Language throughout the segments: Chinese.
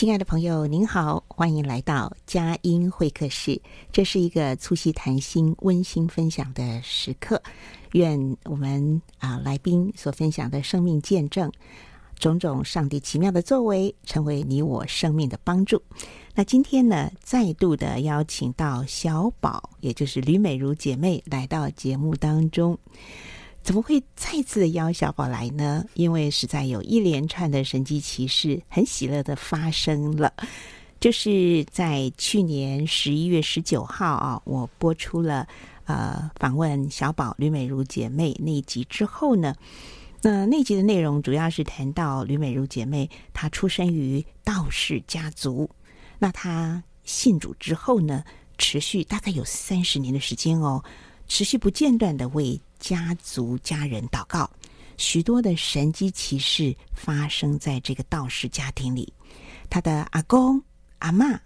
亲爱的朋友，您好，欢迎来到佳音会客室。这是一个促膝谈心、温馨分享的时刻。愿我们啊来宾所分享的生命见证，种种上帝奇妙的作为，成为你我生命的帮助。那今天呢，再度的邀请到小宝，也就是吕美如姐妹来到节目当中。怎么会再次的邀小宝来呢？因为实在有一连串的神迹奇事，很喜乐的发生了。就是在去年十一月十九号啊，我播出了呃访问小宝吕美如姐妹那一集之后呢，那那集的内容主要是谈到吕美如姐妹她出生于道士家族，那她信主之后呢，持续大概有三十年的时间哦，持续不间断的为。家族家人祷告，许多的神迹奇事发生在这个道士家庭里。他的阿公、阿嬷、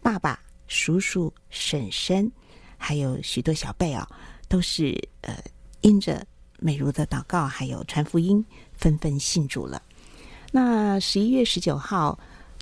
爸爸、叔叔、婶婶，还有许多小辈啊，都是呃因着美如的祷告，还有传福音，纷纷信主了。那十一月十九号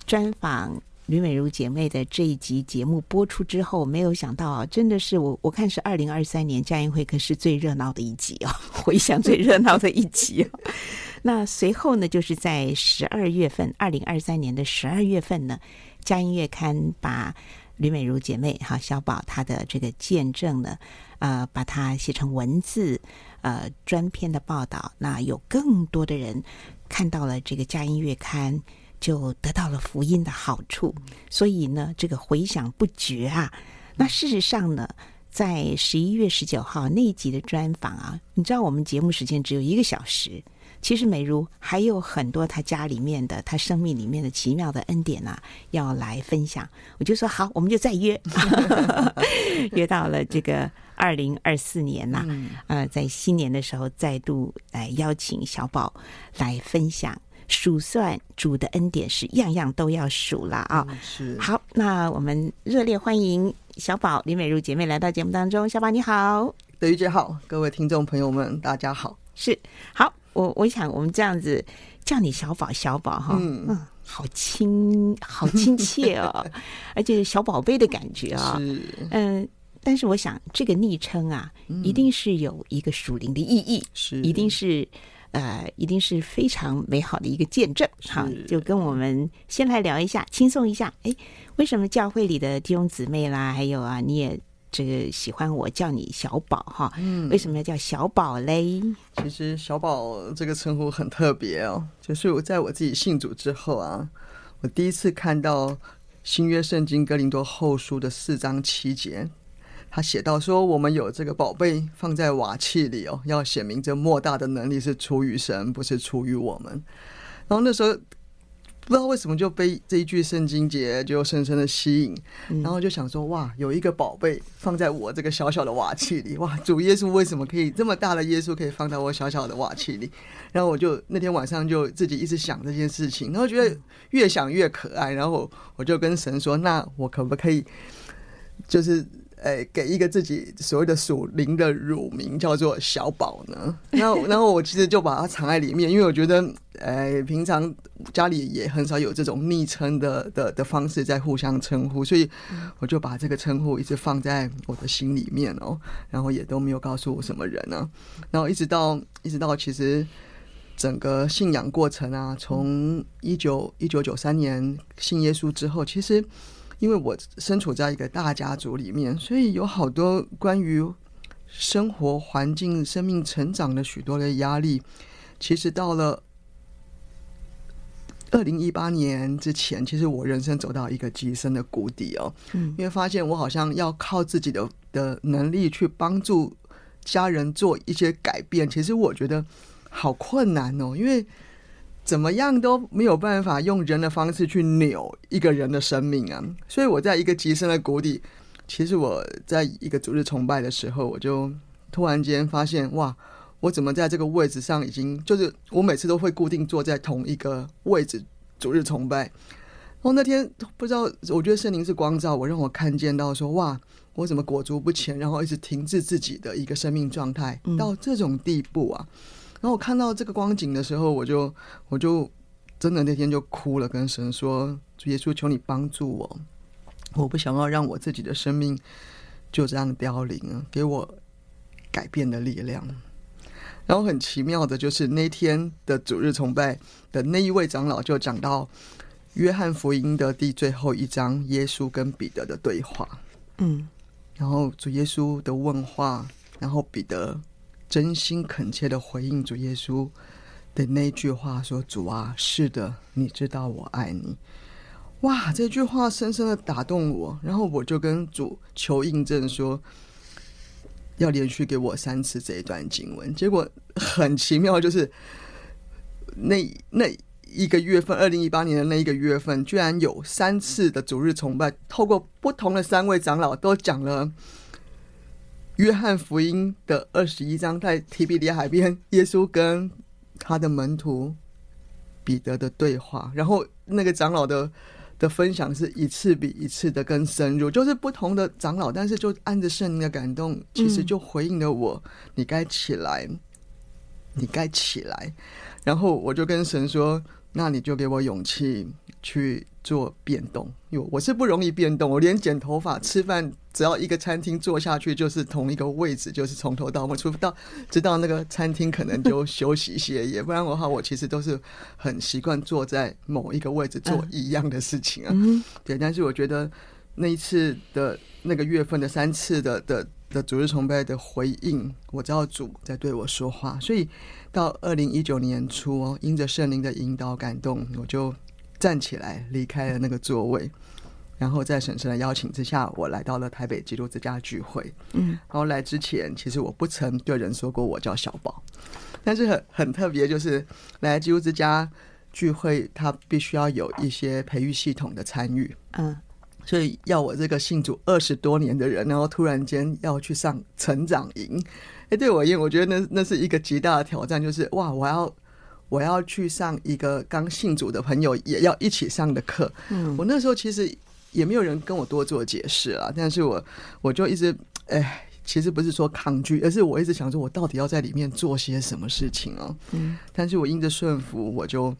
专访。吕美如姐妹的这一集节目播出之后，没有想到啊，真的是我我看是二零二三年佳音会可是最热闹的一集哦，回想最热闹的一集哦。那随后呢，就是在十二月份，二零二三年的十二月份呢，佳音月刊把吕美如姐妹哈小宝她的这个见证呢，呃，把它写成文字，呃，专篇的报道。那有更多的人看到了这个佳音月刊。就得到了福音的好处，所以呢，这个回响不绝啊。那事实上呢，在十一月十九号那一集的专访啊，你知道我们节目时间只有一个小时，其实美如还有很多她家里面的、她生命里面的奇妙的恩典啊，要来分享。我就说好，我们就再约，约到了这个二零二四年呐、啊，呃，在新年的时候再度来邀请小宝来分享。数算主的恩典是样样都要数了啊！是好，那我们热烈欢迎小宝李美如姐妹来到节目当中。小宝你好，德玉姐好，各位听众朋友们大家好。是好，我我想我们这样子叫你小宝小宝哈，嗯嗯，好亲好亲切哦，而且小宝贝的感觉啊，是嗯，但是我想这个昵称啊，一定是有一个属灵的意义，是一定是。呃，一定是非常美好的一个见证。好，就跟我们先来聊一下，轻松一下。哎，为什么教会里的弟兄姊妹啦，还有啊，你也这个喜欢我叫你小宝哈？嗯，为什么要叫小宝嘞？其实小宝这个称呼很特别哦，就是我在我自己信主之后啊，我第一次看到新约圣经哥林多后书的四章七节。他写到说：“我们有这个宝贝放在瓦器里哦，要显明这莫大的能力是出于神，不是出于我们。”然后那时候不知道为什么就被这一句圣经节就深深的吸引，然后就想说：“哇，有一个宝贝放在我这个小小的瓦器里，哇，主耶稣为什么可以这么大的耶稣可以放在我小小的瓦器里？”然后我就那天晚上就自己一直想这件事情，然后觉得越想越可爱，然后我就跟神说：“那我可不可以就是？”呃，给一个自己所谓的属灵的乳名叫做小宝呢？然后，然后我其实就把它藏在里面，因为我觉得，呃，平常家里也很少有这种昵称的的的方式在互相称呼，所以我就把这个称呼一直放在我的心里面哦，然后也都没有告诉我什么人呢、然后一直到一直到其实整个信仰过程啊，从一九一九九三年信耶稣之后，其实。因为我身处在一个大家族里面，所以有好多关于生活环境、生命成长的许多的压力。其实到了二零一八年之前，其实我人生走到一个极深的谷底哦。嗯，因为发现我好像要靠自己的的能力去帮助家人做一些改变，其实我觉得好困难哦，因为。怎么样都没有办法用人的方式去扭一个人的生命啊！所以我在一个极深的谷底。其实我在一个主日崇拜的时候，我就突然间发现，哇，我怎么在这个位置上已经就是我每次都会固定坐在同一个位置主日崇拜。然后那天不知道，我觉得圣灵是光照我，让我看见到说，哇，我怎么裹足不前，然后一直停滞自己的一个生命状态到这种地步啊！然后我看到这个光景的时候，我就我就真的那天就哭了，跟神说：“主耶稣，求你帮助我，我不想要让我自己的生命就这样凋零啊，给我改变的力量。”然后很奇妙的就是那天的主日崇拜的那一位长老就讲到约翰福音的第最后一章，耶稣跟彼得的对话。嗯，然后主耶稣的问话，然后彼得。真心恳切的回应主耶稣的那句话说：“主啊，是的，你知道我爱你。”哇，这句话深深的打动我。然后我就跟主求印证说，要连续给我三次这一段经文。结果很奇妙，就是那那一个月份，二零一八年的那一个月份，居然有三次的主日崇拜，透过不同的三位长老都讲了。约翰福音的二十一章，在提比里海边，耶稣跟他的门徒彼得的对话，然后那个长老的的分享是一次比一次的更深入，就是不同的长老，但是就按着圣灵的感动，其实就回应了我：“你该起来，你该起来。”然后我就跟神说：“那你就给我勇气去。”做变动，我是不容易变动。我连剪头发、吃饭，只要一个餐厅坐下去就是同一个位置，就是从头到尾，除非到知道那个餐厅可能就休息歇业，不然的话，我其实都是很习惯坐在某一个位置做一样的事情啊。对，但是我觉得那一次的那个月份的三次的的的主日崇拜的回应，我知道主在对我说话，所以到二零一九年初哦，因着圣灵的引导感动，我就。站起来，离开了那个座位，然后在婶婶的邀请之下，我来到了台北基督之家聚会。嗯，然后来之前，其实我不曾对人说过我叫小宝，但是很很特别，就是来基督之家聚会，他必须要有一些培育系统的参与。嗯，所以要我这个信主二十多年的人，然后突然间要去上成长营，哎，对我而言，我觉得那那是一个极大的挑战，就是哇，我要。我要去上一个刚信主的朋友也要一起上的课。嗯，我那时候其实也没有人跟我多做解释啊，但是我我就一直哎，其实不是说抗拒，而是我一直想说，我到底要在里面做些什么事情哦。嗯，但是我因着顺服，我就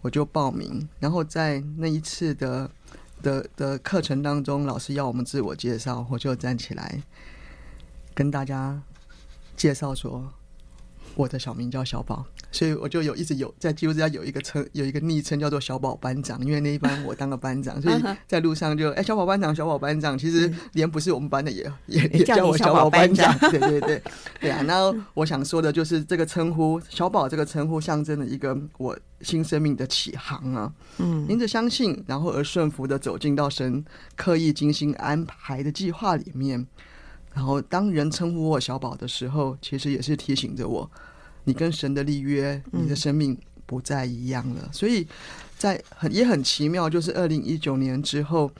我就报名，然后在那一次的的的课程当中，老师要我们自我介绍，我就站起来跟大家介绍说，我的小名叫小宝。所以我就有一直有在基督之家有一个称有一个昵称叫做小宝班长，因为那一班我当个班长，所以在路上就哎、欸、小宝班长小宝班长，其实连不是我们班的也也也叫我小宝班长，对对对对啊。然后我想说的就是这个称呼小宝这个称呼象征了一个我新生命的起航啊，嗯，因着相信，然后而顺服的走进到神刻意精心安排的计划里面，然后当人称呼我小宝的时候，其实也是提醒着我。你跟神的立约，你的生命不再一样了。嗯、所以，在很也很奇妙，就是二零一九年之后，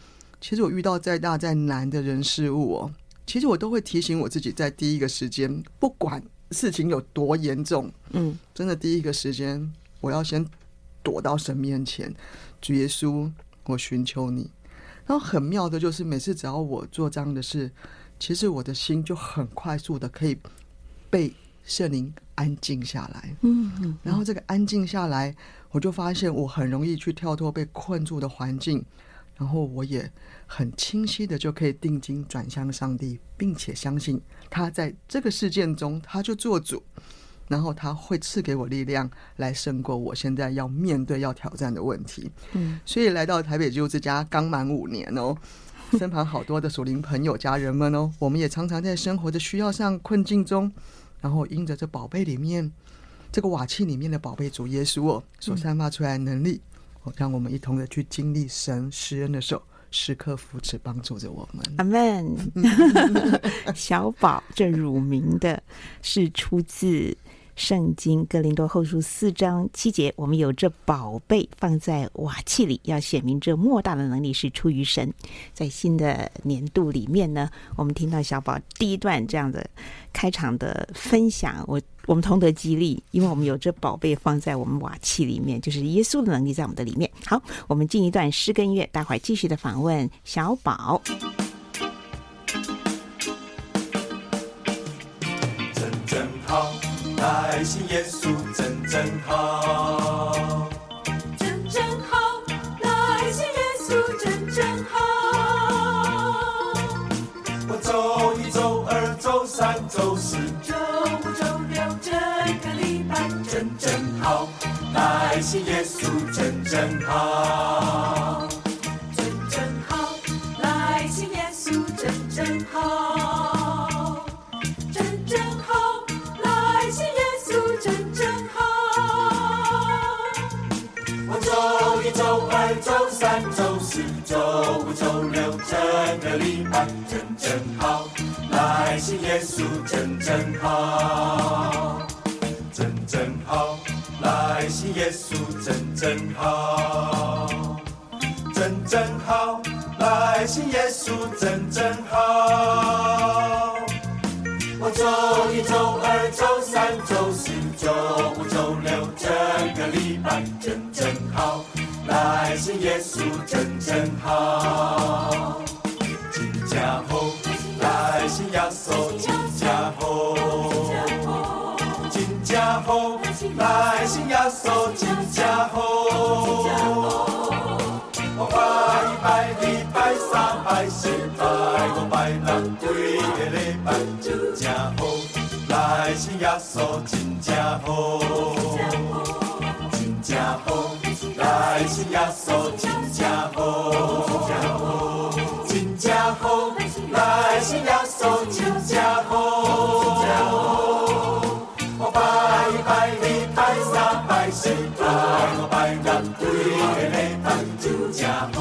其实我遇到再大再难的人事物哦，其实我都会提醒我自己，在第一个时间，不管事情有多严重，嗯，真的第一个时间，我要先躲到神面前，主耶稣，我寻求你。然后很妙的就是，每次只要我做这样的事，其实我的心就很快速的可以被圣灵安静下来。嗯嗯，然后这个安静下来，我就发现我很容易去跳脱被困住的环境，然后我也很清晰的就可以定睛转向上帝，并且相信他在这个事件中他就做主，然后他会赐给我力量来胜过我现在要面对要挑战的问题。嗯，所以来到台北基督之家刚满五年哦。身旁好多的属灵朋友、家人们哦，我们也常常在生活的需要上困境中，然后因着这宝贝里面这个瓦器里面的宝贝主耶稣哦所散发出来的能力，哦，让我们一同的去经历神施恩的手，时刻扶持帮助着我们。阿门。小宝这乳名的是出自。圣经哥林多后书四章七节，我们有这宝贝放在瓦器里，要显明这莫大的能力是出于神。在新的年度里面呢，我们听到小宝第一段这样的开场的分享，我我们同得激励，因为我们有这宝贝放在我们瓦器里面，就是耶稣的能力在我们的里面。好，我们进一段诗跟乐，待会儿继续的访问小宝。好爱信耶稣真真好，真真好，爱信耶稣真真好。我周一、周二、周三、周四、周五、周六这个礼拜真真好，爱信耶稣真真好，周三、周四、周五、周六，整个礼拜真真好，来信耶稣真真好，真真好，来信耶稣真真好，真真好，来信耶稣真真好。真真好，真假好，来信耶稣真假好，真假好，来信耶稣真假好。我拜一拜，礼拜三拜四拜五拜六，几个礼拜真假好，来信耶稣真假好，真假好。来信耶稣真假好，真假好，来信耶稣真假好。我拜一拜，礼拜三拜四拜五拜六，几个礼拜真好，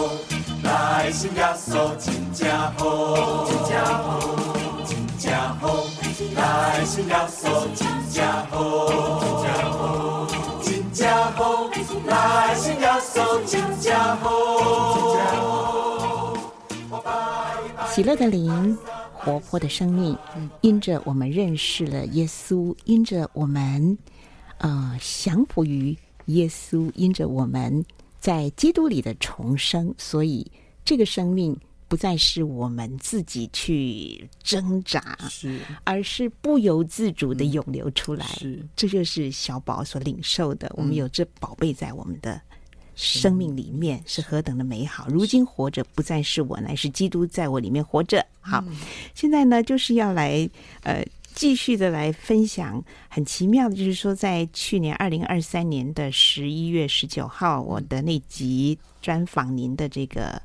来信耶稣真假好，真假好，真假好，来信耶稣真假好，真假好，喜乐的灵，活泼的生命，因着我们认识了耶稣，因着我们呃降服于耶稣，因着我们在基督里的重生，所以这个生命。不再是我们自己去挣扎，是，而是不由自主的涌流出来。嗯、是，这就是小宝所领受的。我们有这宝贝在我们的生命里面，是何等的美好！如今活着不再是我，乃是基督在我里面活着。好，嗯、现在呢，就是要来呃继续的来分享。很奇妙的，就是说，在去年二零二三年的十一月十九号，我的那集专访您的这个。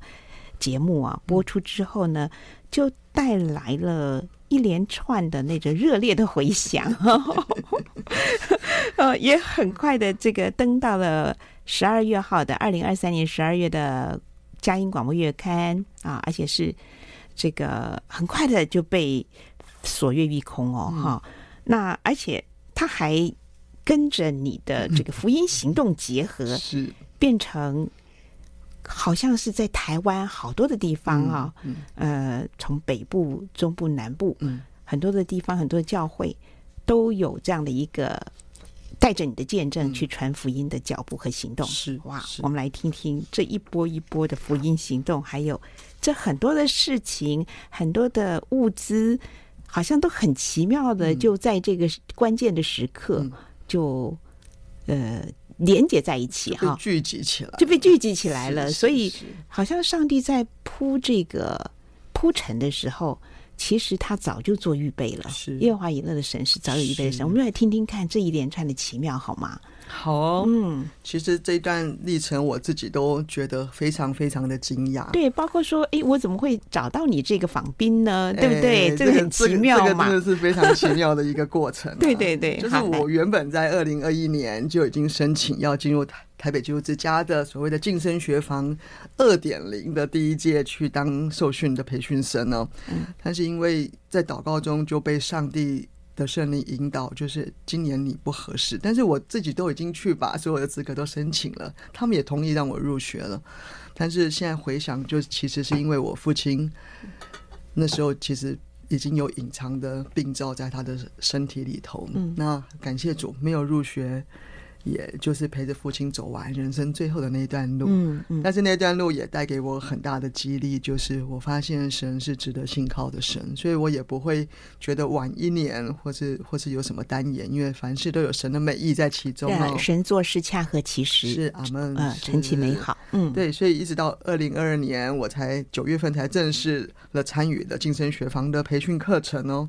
节目啊播出之后呢，就带来了一连串的那种热烈的回响，呃，也很快的这个登到了十二月号的二零二三年十二月的佳音广播月刊啊，而且是这个很快的就被所阅一空哦，哈、嗯，那而且他还跟着你的这个 福音行动结合，是。变成。好像是在台湾好多的地方啊，呃，从北部、中部、南部，嗯，很多的地方，很多的教会都有这样的一个带着你的见证去传福音的脚步和行动。是哇，是。我们来听听这一波一波的福音行动，还有这很多的事情，很多的物资，好像都很奇妙的，就在这个关键的时刻就，就呃连接在一起哈，聚集起来，就被聚集起来了。所以，好像上帝在铺这个铺陈的时候。其实他早就做预备了，是耶和华以勒的神是早有预备的神。我们来听听看这一连串的奇妙，好吗？好哦，嗯，其实这一段历程我自己都觉得非常非常的惊讶。对，包括说，哎，我怎么会找到你这个访宾呢？对不对？哎、这个很奇妙嘛，这个、真的是非常奇妙的一个过程、啊。对 对对，就是我原本在二零二一年就已经申请要进入台台北基督之家的所谓的晋升学房二点零的第一届去当受训的培训生呢、哦，嗯，但是因为在祷告中就被上帝的圣灵引导，就是今年你不合适，但是我自己都已经去把所有的资格都申请了，他们也同意让我入学了。但是现在回想，就其实是因为我父亲那时候其实已经有隐藏的病灶在他的身体里头。嗯，那感谢主，没有入学。也就是陪着父亲走完人生最后的那段路，嗯嗯，但是那段路也带给我很大的激励，就是我发现神是值得信靠的神，所以我也不会觉得晚一年或是或是有什么单言，因为凡事都有神的美意在其中。对，神做事恰合其时，是阿门，啊，成其美好。嗯，对，所以一直到二零二二年，我才九月份才正式了参与了晋升学房的培训课程哦，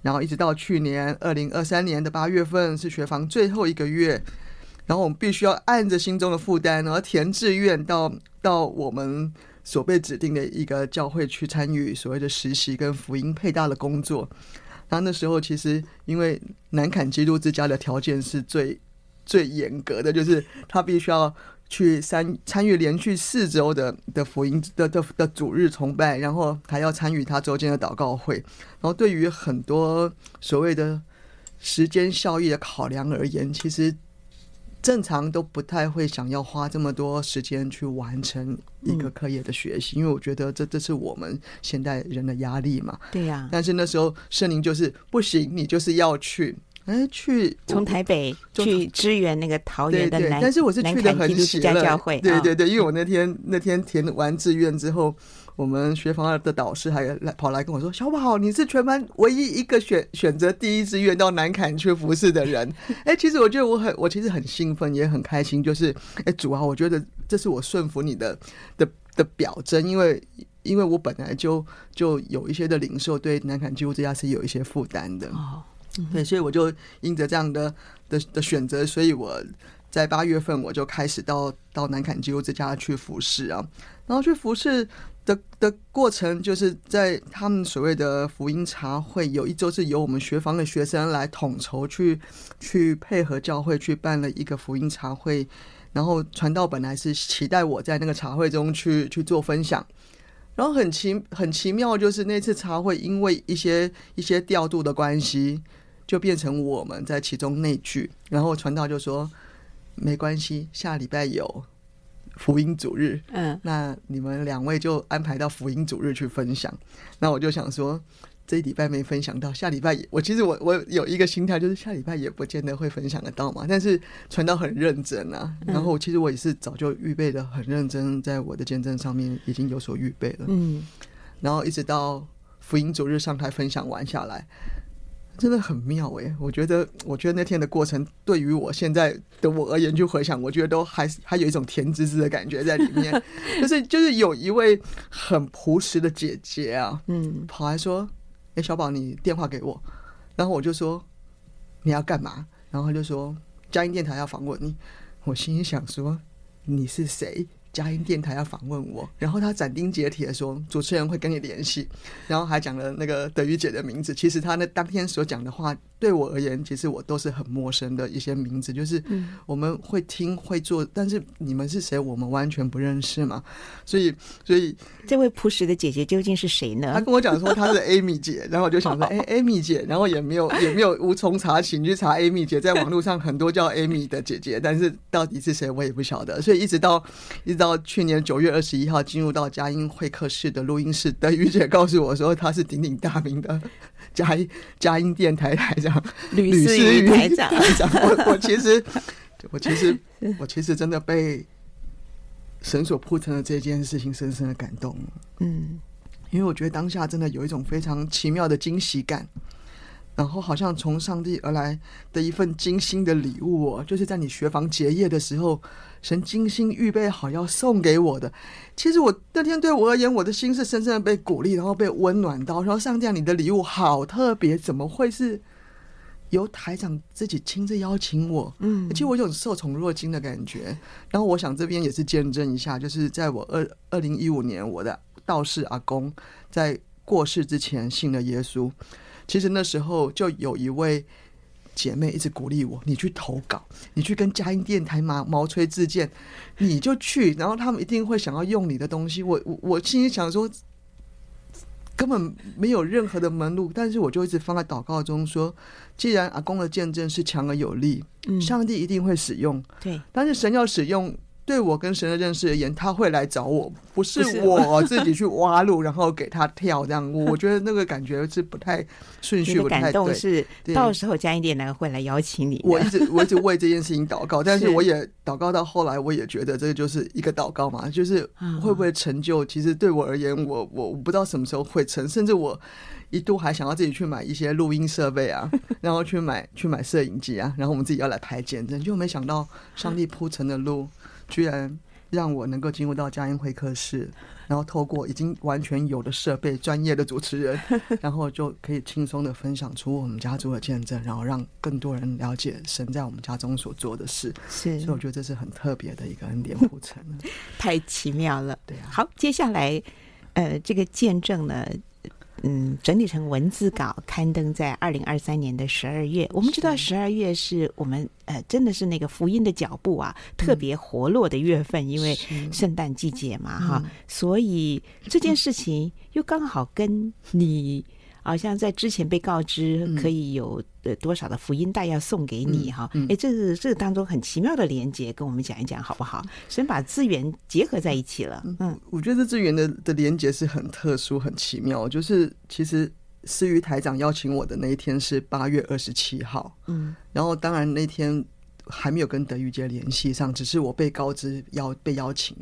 然后一直到去年二零二三年的八月份是学房最后一个月。然后我们必须要按着心中的负担，然后填志愿到到我们所被指定的一个教会去参与所谓的实习跟福音配搭的工作。然后那时候其实因为南坎基督之家的条件是最最严格的，就是他必须要去参参与连续四周的的福音的的的主日崇拜，然后还要参与他周间的祷告会。然后对于很多所谓的时间效益的考量而言，其实。正常都不太会想要花这么多时间去完成一个课业的学习，嗯、因为我觉得这这是我们现代人的压力嘛。对呀、啊。但是那时候圣灵就是不行，你就是要去，哎，去从台北去支援那个桃园的南，但是我是去的很喜乐教会。对对对，因为我那天 那天填完志愿之后。我们学房的导师还来跑来跟我说：“小宝，你是全班唯一一个选选择第一志愿到南坎去服侍的人。” 哎，其实我觉得我很，我其实很兴奋，也很开心。就是，哎，主啊，我觉得这是我顺服你的的的表征，因为因为我本来就就有一些的领受，对南坎基督之家是有一些负担的。哦，对，所以我就因着这样的的的选择，所以我在八月份我就开始到到南坎基督之家去服侍啊，然后去服侍。的的过程就是在他们所谓的福音茶会，有一周是由我们学房的学生来统筹去去配合教会去办了一个福音茶会，然后传道本来是期待我在那个茶会中去去做分享，然后很奇很奇妙，就是那次茶会因为一些一些调度的关系，就变成我们在其中内聚，然后传道就说没关系，下礼拜有。福音主日，嗯，那你们两位就安排到福音主日去分享。那我就想说，这一礼拜没分享到，下礼拜也，我其实我我有一个心态，就是下礼拜也不见得会分享得到嘛。但是传道很认真啊，然后其实我也是早就预备的很认真，在我的见证上面已经有所预备了，嗯，然后一直到福音主日上台分享完下来。真的很妙哎，我觉得，我觉得那天的过程对于我现在的我而言，就回想，我觉得都还是还有一种甜滋滋的感觉在里面。就 是就是有一位很朴实的姐姐啊，嗯，跑来说：“哎，小宝，你电话给我。”然后我就说：“你要干嘛？”然后他就说：“佳音电台要访问你。”我心里想说：“你是谁？”佳音电台要访问我，然后他斩钉截铁的说，主持人会跟你联系，然后还讲了那个德语姐的名字。其实他那当天所讲的话，对我而言，其实我都是很陌生的一些名字，就是我们会听会做，但是你们是谁，我们完全不认识嘛。所以，所以这位朴实的姐姐究竟是谁呢？她跟我讲说她是 Amy 姐，然后我就想说，哎，Amy 姐，然后也没有也没有无从查起，你去查 Amy 姐，在网络上很多叫 Amy 的姐姐，但是到底是谁，我也不晓得。所以一直到一直到。到去年九月二十一号进入到佳音会客室的录音室，德语姐告诉我说她是鼎鼎大名的佳音佳音电台台长吕思瑜台长。台长，我我其实我其实 我其实真的被神所铺成的这件事情深深的感动。嗯，因为我觉得当下真的有一种非常奇妙的惊喜感。然后好像从上帝而来的一份精心的礼物哦，就是在你学房结业的时候，神精心预备好要送给我的。其实我那天对我而言，我的心是深深的被鼓励，然后被温暖到。然后上帝，你的礼物好特别，怎么会是由台长自己亲自邀请我？嗯，其实我有种受宠若惊的感觉。然后我想这边也是见证一下，就是在我二二零一五年，我的道士阿公在过世之前信了耶稣。其实那时候就有一位姐妹一直鼓励我，你去投稿，你去跟佳音电台毛毛吹自荐，你就去，然后他们一定会想要用你的东西。我我我心里想说，根本没有任何的门路，但是我就一直放在祷告中说，既然阿公的见证是强而有力，上帝一定会使用。对，但是神要使用。对我跟神的认识而言，他会来找我，不是我自己去挖路，然后给他跳这样。我觉得那个感觉是不太顺序，不太对。感动是到时候加一点呢会来邀请你。我一直我一直为这件事情祷告，但是我也祷告到后来，我也觉得这个就是一个祷告嘛，就是会不会成就？其实对我而言，我我我不知道什么时候会成，甚至我一度还想要自己去买一些录音设备啊，然后去买去买摄影机啊，然后我们自己要来拍见证，就没想到上帝铺成的路。居然让我能够进入到佳音会客室，然后透过已经完全有的设备、专业的主持人，然后就可以轻松的分享出我们家族的见证，然后让更多人了解神在我们家中所做的事。是，所以我觉得这是很特别的一个恩典铺陈，太奇妙了。对啊。好，接下来，呃，这个见证呢？嗯，整理成文字稿，刊登在二零二三年的十二月。我们知道十二月是我们呃，真的是那个福音的脚步啊，特别活络的月份，因为圣诞季节嘛，哈，所以这件事情又刚好跟你。好像在之前被告知可以有呃多少的福音袋要送给你哈，哎，这是这个当中很奇妙的连接，跟我们讲一讲好不好？先把资源结合在一起了。嗯，我觉得这资源的的连接是很特殊、很奇妙。就是其实思瑜台长邀请我的那一天是八月二十七号，嗯，然后当然那天还没有跟德玉杰联系上，只是我被告知要被邀请。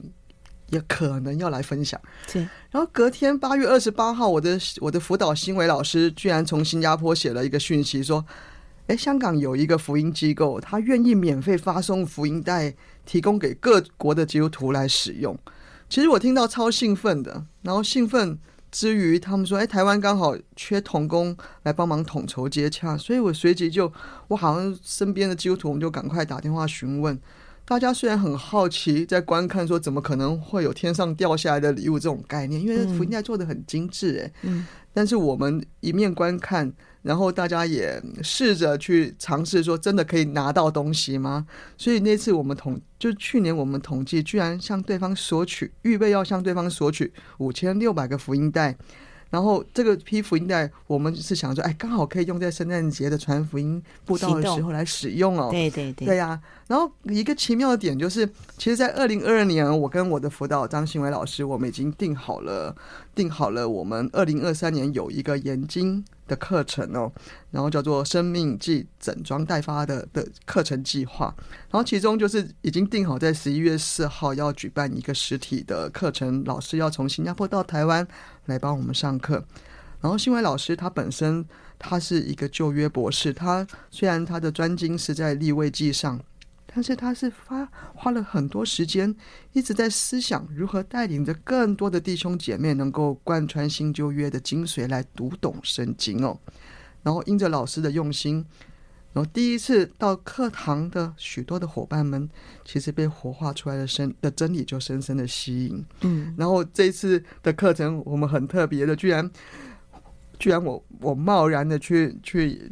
也可能要来分享，对。然后隔天八月二十八号，我的我的辅导新维老师居然从新加坡写了一个讯息，说：“哎，香港有一个福音机构，他愿意免费发送福音带，提供给各国的基督徒来使用。”其实我听到超兴奋的，然后兴奋之余，他们说：“哎，台湾刚好缺童工来帮忙统筹接洽。”所以我随即就，我好像身边的基督徒，我们就赶快打电话询问。大家虽然很好奇，在观看说怎么可能会有天上掉下来的礼物这种概念，因为福音袋做的很精致哎，嗯，但是我们一面观看，然后大家也试着去尝试说，真的可以拿到东西吗？所以那次我们统，就去年我们统计，居然向对方索取，预备要向对方索取五千六百个福音袋。然后这个批福音带，我们是想说，哎，刚好可以用在圣诞节的传福音布道的时候来使用哦。对对对，对呀、啊。然后一个奇妙的点就是，其实，在二零二二年，我跟我的辅导张新伟老师，我们已经定好了，定好了，我们二零二三年有一个研经的课程哦，然后叫做“生命记整装待发”的的课程计划，然后其中就是已经定好在十一月四号要举办一个实体的课程，老师要从新加坡到台湾来帮我们上课。然后新伟老师他本身他是一个旧约博士，他虽然他的专精是在立位记上。但是他是花花了很多时间，一直在思想如何带领着更多的弟兄姐妹能够贯穿新旧约的精髓来读懂圣经哦。然后因着老师的用心，然后第一次到课堂的许多的伙伴们，其实被活化出来的深的真理就深深的吸引。嗯，然后这一次的课程我们很特别的，居然居然我我贸然的去去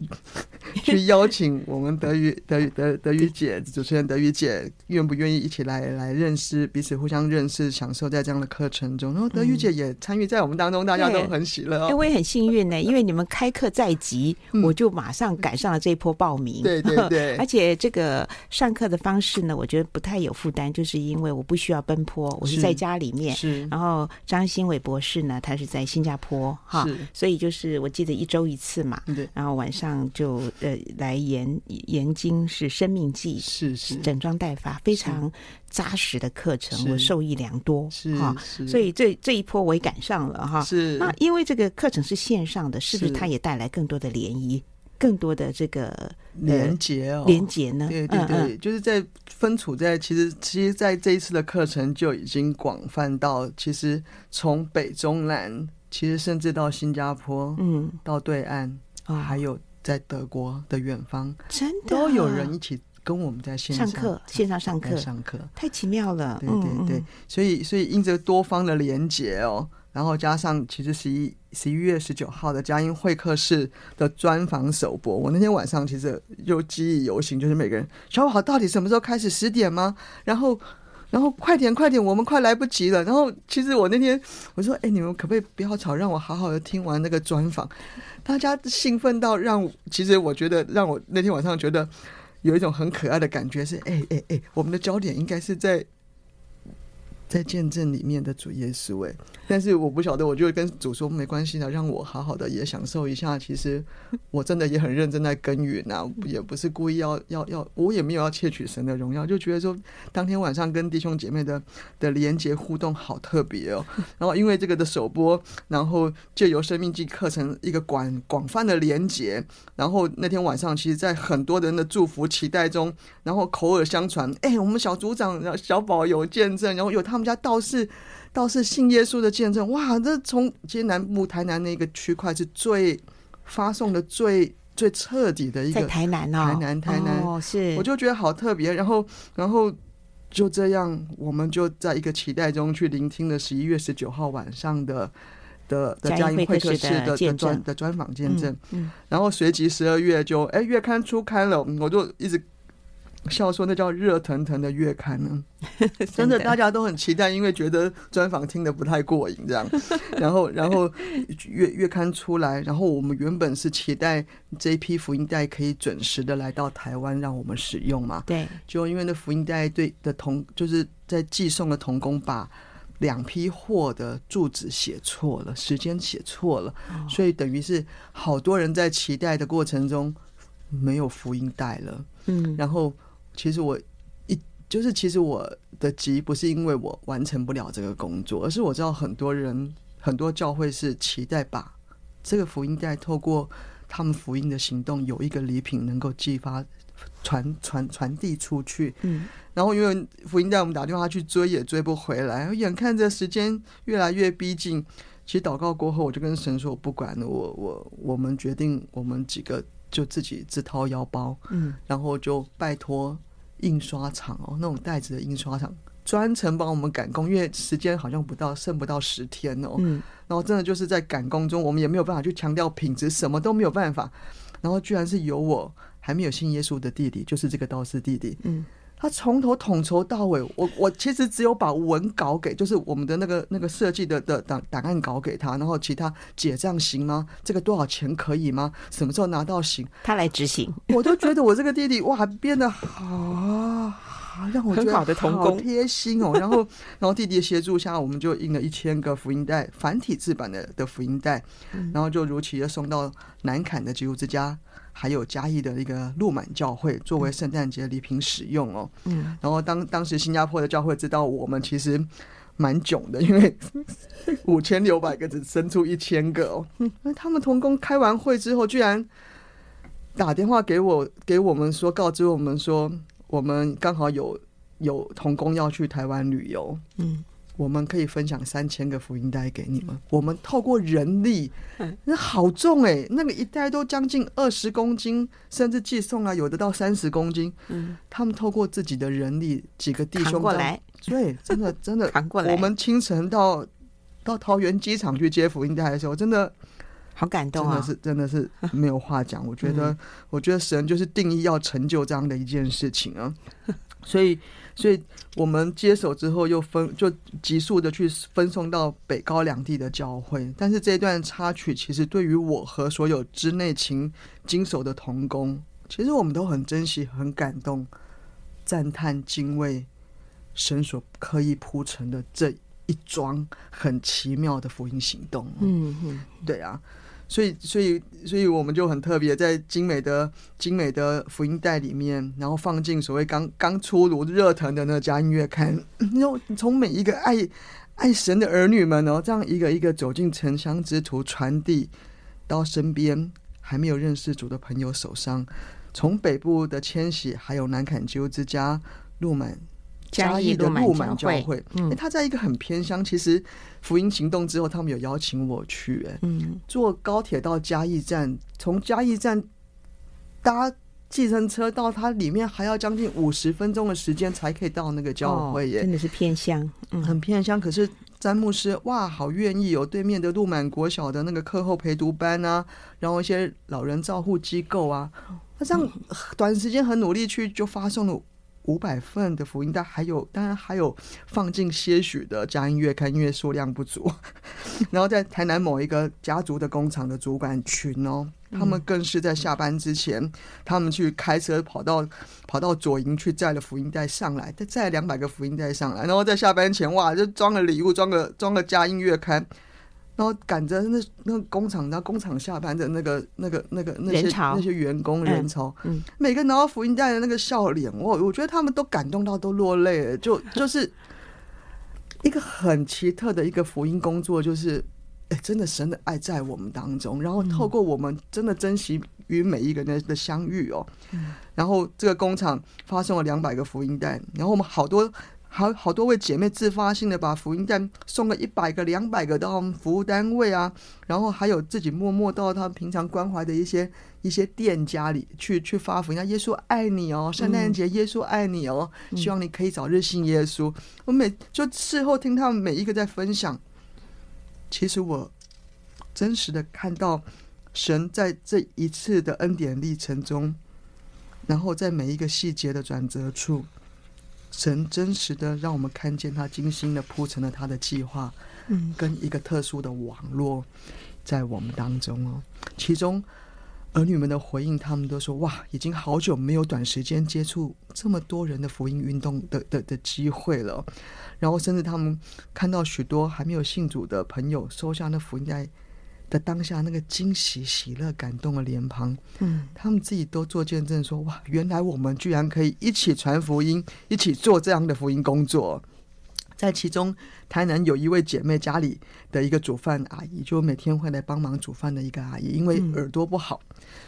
去邀请我们德语 德语德德语姐主持人德语姐愿不愿意一起来来认识彼此，互相认识，享受在这样的课程中。然后德语姐也参与在我们当中，大家都很喜乐哦。哎，我也很幸运呢，因为你们开课在即，我就马上赶上了这一波报名。对对对，而且这个上课的方式呢，我觉得不太有负担，就是因为我不需要奔波，我是在家里面。是。然后张新伟博士呢，他是在新加坡哈，所以就是我记得一周一次嘛。对。然后晚上就呃来研研经是生命记，是是整装待发，非常扎实的课程，我受益良多是哈。所以这这一波我也赶上了哈。是。那因为这个课程是线上的，是不是它也带来更多的涟漪？更多的这个连接哦，连接呢？对对对，嗯嗯就是在分处在其实其实在这一次的课程就已经广泛到，其实从北中南，其实甚至到新加坡，嗯，到对岸，哦、还有在德国的远方，真的都有人一起跟我们在线上上课，线上上课上课，太奇妙了。对对对，嗯嗯所以所以因着多方的连接哦。然后加上，其实十一十一月十九号的佳音会客室的专访首播，我那天晚上其实又记忆犹新，就是每个人小宝到底什么时候开始？十点吗？然后，然后快点快点，我们快来不及了。然后其实我那天我说，哎，你们可不可以不要吵，让我好好的听完那个专访？大家兴奋到让，其实我觉得让我那天晚上觉得有一种很可爱的感觉是，哎哎哎，我们的焦点应该是在。在见证里面的主耶稣，哎，但是我不晓得，我就跟主说没关系的，让我好好的也享受一下。其实我真的也很认真在耕耘啊，也不是故意要要要，我也没有要窃取神的荣耀，就觉得说当天晚上跟弟兄姐妹的的连接互动好特别哦。然后因为这个的首播，然后借由生命记课程一个广广泛的连接，然后那天晚上其实，在很多人的祝福期待中，然后口耳相传，哎，我们小组长小宝有见证，然后有他们。我们家道士，道士信耶稣的见证，哇！这从其实南部台南那个区块是最发送的最最彻底的一个在台南哦，台南台南哦，是，我就觉得好特别。然后，然后就这样，我们就在一个期待中去聆听了十一月十九号晚上的的的嘉音会客室的的专的专访见证。嗯嗯、然后随即十二月就哎月刊出刊了，我就一直。笑说那叫热腾腾的月刊呢，真的大家都很期待，因为觉得专访听得不太过瘾这样。然后，然后月月刊出来，然后我们原本是期待这一批福音带可以准时的来到台湾，让我们使用嘛。对。就因为那福音带对的同，就是在寄送的童工把两批货的住址写错了，时间写错了，所以等于是好多人在期待的过程中没有福音带了。嗯，然后。其实我一就是，其实我的急不是因为我完成不了这个工作，而是我知道很多人很多教会是期待把这个福音带透过他们福音的行动，有一个礼品能够激发传传传递出去。嗯，然后因为福音带我们打电话去追也追不回来，眼看着时间越来越逼近，其实祷告过后，我就跟神说：“我不管了，我我我们决定，我们几个。”就自己自掏腰包，嗯，然后就拜托印刷厂哦，那种袋子的印刷厂专程帮我们赶工，因为时间好像不到，剩不到十天哦，嗯，然后真的就是在赶工中，我们也没有办法去强调品质，什么都没有办法，然后居然是由我还没有信耶稣的弟弟，就是这个道士弟弟，嗯。他从头统筹到尾，我我其实只有把文稿给，就是我们的那个那个设计的的档档案稿给他，然后其他姐这样行吗？这个多少钱可以吗？什么时候拿到行？他来执行，我都觉得我这个弟弟哇变得好，好让我觉得好贴心哦。然后然后弟弟协助下，我们就印了一千个福音带繁体字版的的福音带，然后就如期的送到南坎的基督之家。还有嘉义的一个路满教会作为圣诞节礼品使用哦，嗯，然后当当时新加坡的教会知道我们其实蛮囧的，因为五千六百个只生出一千个哦，那他们童工开完会之后，居然打电话给我，给我们说，告知我们说，我们刚好有有童工要去台湾旅游，嗯。我们可以分享三千个福音带给你们。我们透过人力，那好重哎，那个一袋都将近二十公斤，甚至寄送啊，有的到三十公斤。嗯，他们透过自己的人力，几个弟兄过来，对，真的真的 扛过来。我们清晨到到桃园机场去接福音带的时候，真的好感动啊！真的是真的是 没有话讲。我觉得，我觉得神就是定义要成就这样的一件事情啊。所以，所以我们接手之后，又分就急速的去分送到北高两地的教会。但是这一段插曲，其实对于我和所有之内勤经手的同工，其实我们都很珍惜、很感动、赞叹、敬畏神所刻意铺成的这一桩很奇妙的福音行动。嗯嗯，对啊。所以，所以，所以我们就很特别，在精美的、精美的福音带里面，然后放进所谓刚刚出炉、热腾的那个佳音乐刊，然后从每一个爱爱神的儿女们哦，这样一个一个走进城乡之途，传递到身边还没有认识主的朋友手上。从北部的迁徙，还有南坎基之家、鹿满。嘉义的路满教会，嗯，他在一个很偏乡。其实福音行动之后，他们有邀请我去，哎，嗯，坐高铁到嘉义站，从嘉义站搭计程车到它里面，还要将近五十分钟的时间才可以到那个教会，耶，真的是偏乡，嗯，很偏乡。可是詹牧师，哇，好愿意有对面的路满国小的那个课后陪读班啊，然后一些老人照护机构啊，他这样短时间很努力去就发送了。五百份的福音单，还有当然还有放进些许的佳音乐刊，因为数量不足。然后在台南某一个家族的工厂的主管群哦，他们更是在下班之前，他们去开车跑到跑到左营去载了福音带上来，再载两百个福音带上来，然后在下班前哇，就装了礼物，装个装个佳音乐刊。然后赶着那那个工厂，然后工厂下班的那个那个那个那些那些员工人潮，嗯，嗯每个拿到福音带的那个笑脸，我我觉得他们都感动到都落泪了，就就是一个很奇特的一个福音工作，就是哎，真的神的爱在我们当中，然后透过我们真的珍惜与每一个人的相遇哦，嗯、然后这个工厂发送了两百个福音带，然后我们好多。好好多位姐妹自发性的把福音单送了一百个、两百个到我们服务单位啊，然后还有自己默默到他平常关怀的一些一些店家里去去发福音，耶稣爱你哦，圣诞节耶稣爱你哦，希望你可以早日信耶稣。我每就事后听他们每一个在分享，其实我真实的看到神在这一次的恩典历程中，然后在每一个细节的转折处。神真实的让我们看见他精心的铺成了他的计划，嗯，跟一个特殊的网络在我们当中哦。其中儿女们的回应，他们都说：“哇，已经好久没有短时间接触这么多人的福音运动的的的机会了。”然后甚至他们看到许多还没有信主的朋友收下那福音带。的当下那个惊喜、喜乐、感动的脸庞，嗯，他们自己都做见证说：“哇，原来我们居然可以一起传福音，一起做这样的福音工作。”在其中，台南有一位姐妹家里的一个煮饭阿姨，就每天会来帮忙煮饭的一个阿姨，因为耳朵不好，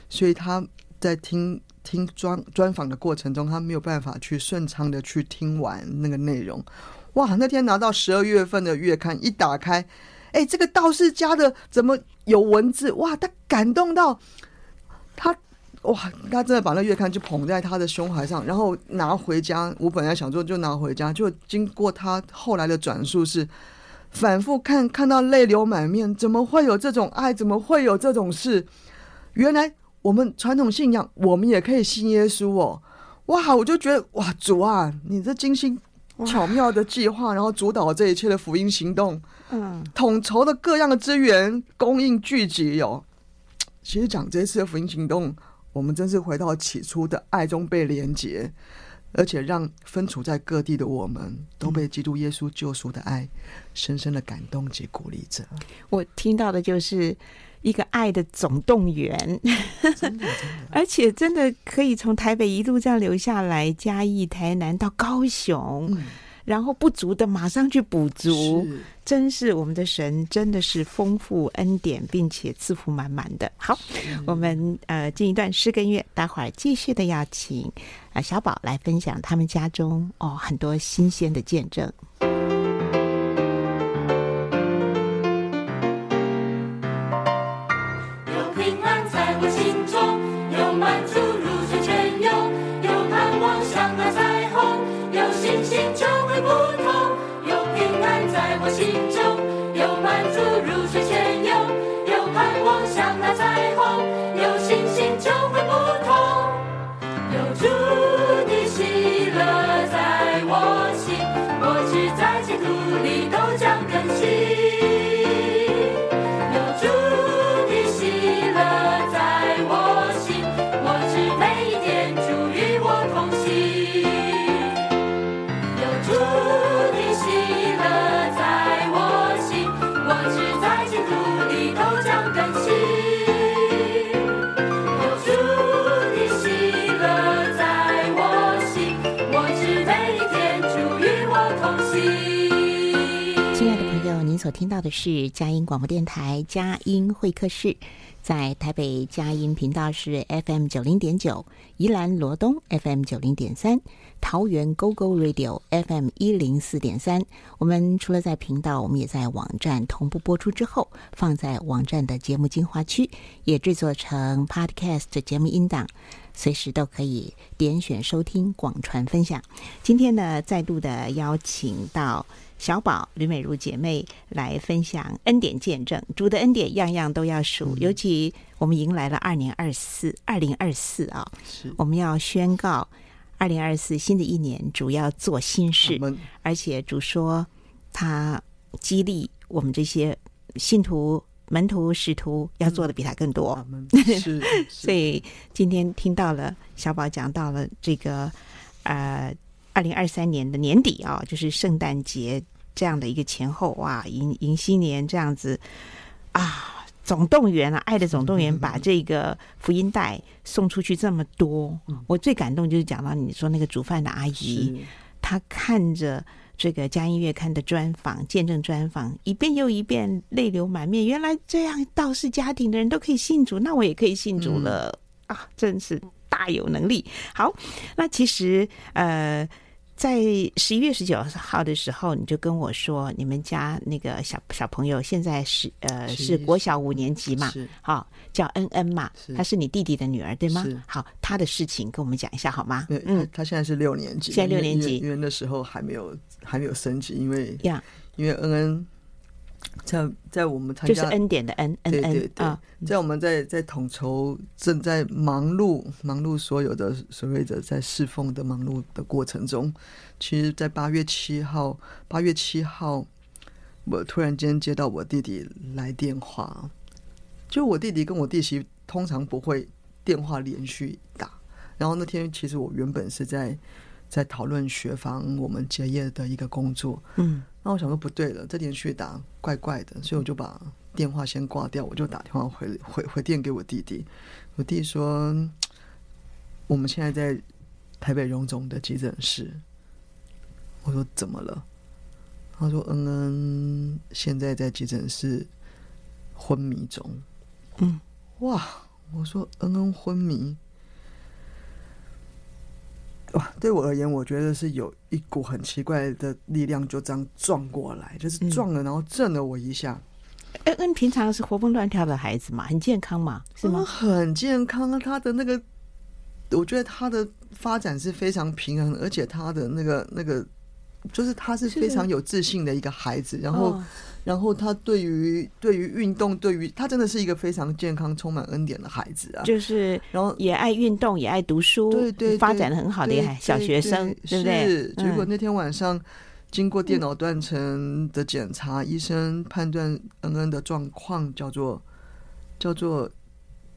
所以她在听听专专访的过程中，她没有办法去顺畅的去听完那个内容。哇，那天拿到十二月份的月刊，一打开。哎，这个道士家的怎么有文字？哇，他感动到他，哇，他真的把那月刊就捧在他的胸怀上，然后拿回家。我本来想说就拿回家，就经过他后来的转述是反复看，看到泪流满面。怎么会有这种爱？怎么会有这种事？原来我们传统信仰，我们也可以信耶稣哦！哇，我就觉得哇，主啊，你这精心巧妙的计划，然后主导这一切的福音行动。嗯，统筹的各样的资源供应聚集有、哦，其实讲这一次的福音行动，我们真是回到起初的爱中被连结，而且让分处在各地的我们都被基督耶稣救赎的爱深深的感动及鼓励着。我听到的就是一个爱的总动员，真的，而且真的可以从台北一路这样留下来，嘉义、台南到高雄。嗯然后不足的马上去补足，是真是我们的神真的是丰富恩典，并且赐福满满的。好，我们呃进一段诗歌音乐，待会儿继续的要请啊小宝来分享他们家中哦很多新鲜的见证。听到的是佳音广播电台佳音会客室，在台北佳音频道是 FM 九零点九，宜兰罗东 FM 九零点三，桃园 GO GO Radio FM 一零四点三。我们除了在频道，我们也在网站同步播出之后，放在网站的节目精华区，也制作成 Podcast 节目音档。随时都可以点选收听、广传分享。今天呢，再度的邀请到小宝吕美如姐妹来分享恩典见证，主的恩典样样都要数。尤其我们迎来了二零二四，二零二四啊，是我们要宣告二零二四新的一年，主要做新事，而且主说他激励我们这些信徒。门徒使徒要做的比他更多，是，所以今天听到了小宝讲到了这个呃，二零二三年的年底啊，就是圣诞节这样的一个前后哇，迎迎新年这样子啊，总动员啊，爱的总动员，把这个福音带送出去这么多，我最感动就是讲到你说那个煮饭的阿姨，她看着。这个佳音月刊的专访、见证专访，一遍又一遍，泪流满面。原来这样道士家庭的人都可以信主，那我也可以信主了、嗯、啊！真是大有能力。好，那其实呃。在十一月十九号的时候，你就跟我说，你们家那个小小朋友现在是呃是国小五年级嘛，好叫恩恩嘛，她是你弟弟的女儿对吗？好，她的事情跟我们讲一下好吗？嗯，她现在是六年级，现在六年级，因为那时候还没有还没有升级，因为呀，因为恩恩。在在我们参加就是恩典的恩恩恩对。对在我们在在统筹正在忙碌忙碌所有的所谓的在侍奉的忙碌的过程中，其实，在八月七号八月七号，我突然间接到我弟弟来电话，就我弟弟跟我弟媳通常不会电话连续打，然后那天其实我原本是在在讨论学房我们结业的一个工作，嗯。那我想说不对了，这连续打怪怪的，所以我就把电话先挂掉，我就打电话回回回电给我弟弟。我弟说，我们现在在台北荣总的急诊室。我说怎么了？他说恩恩现在在急诊室昏迷中。嗯，哇！我说恩恩昏迷。哇，对我而言，我觉得是有一股很奇怪的力量就这样撞过来，就是撞了，然后震了我一下。恩恩平常是活蹦乱跳的孩子嘛，很健康嘛，是吗？很健康啊，他的那个，我觉得他的发展是非常平衡，而且他的那个那个，就是他是非常有自信的一个孩子，然后。然后他对于对于运动，对于他真的是一个非常健康、充满恩典的孩子啊！就是，然后也爱运动，也爱读书，对对，发展的很好的小学生，对不对？是。结果那天晚上经过电脑断层的检查，医生判断恩恩的状况叫做叫做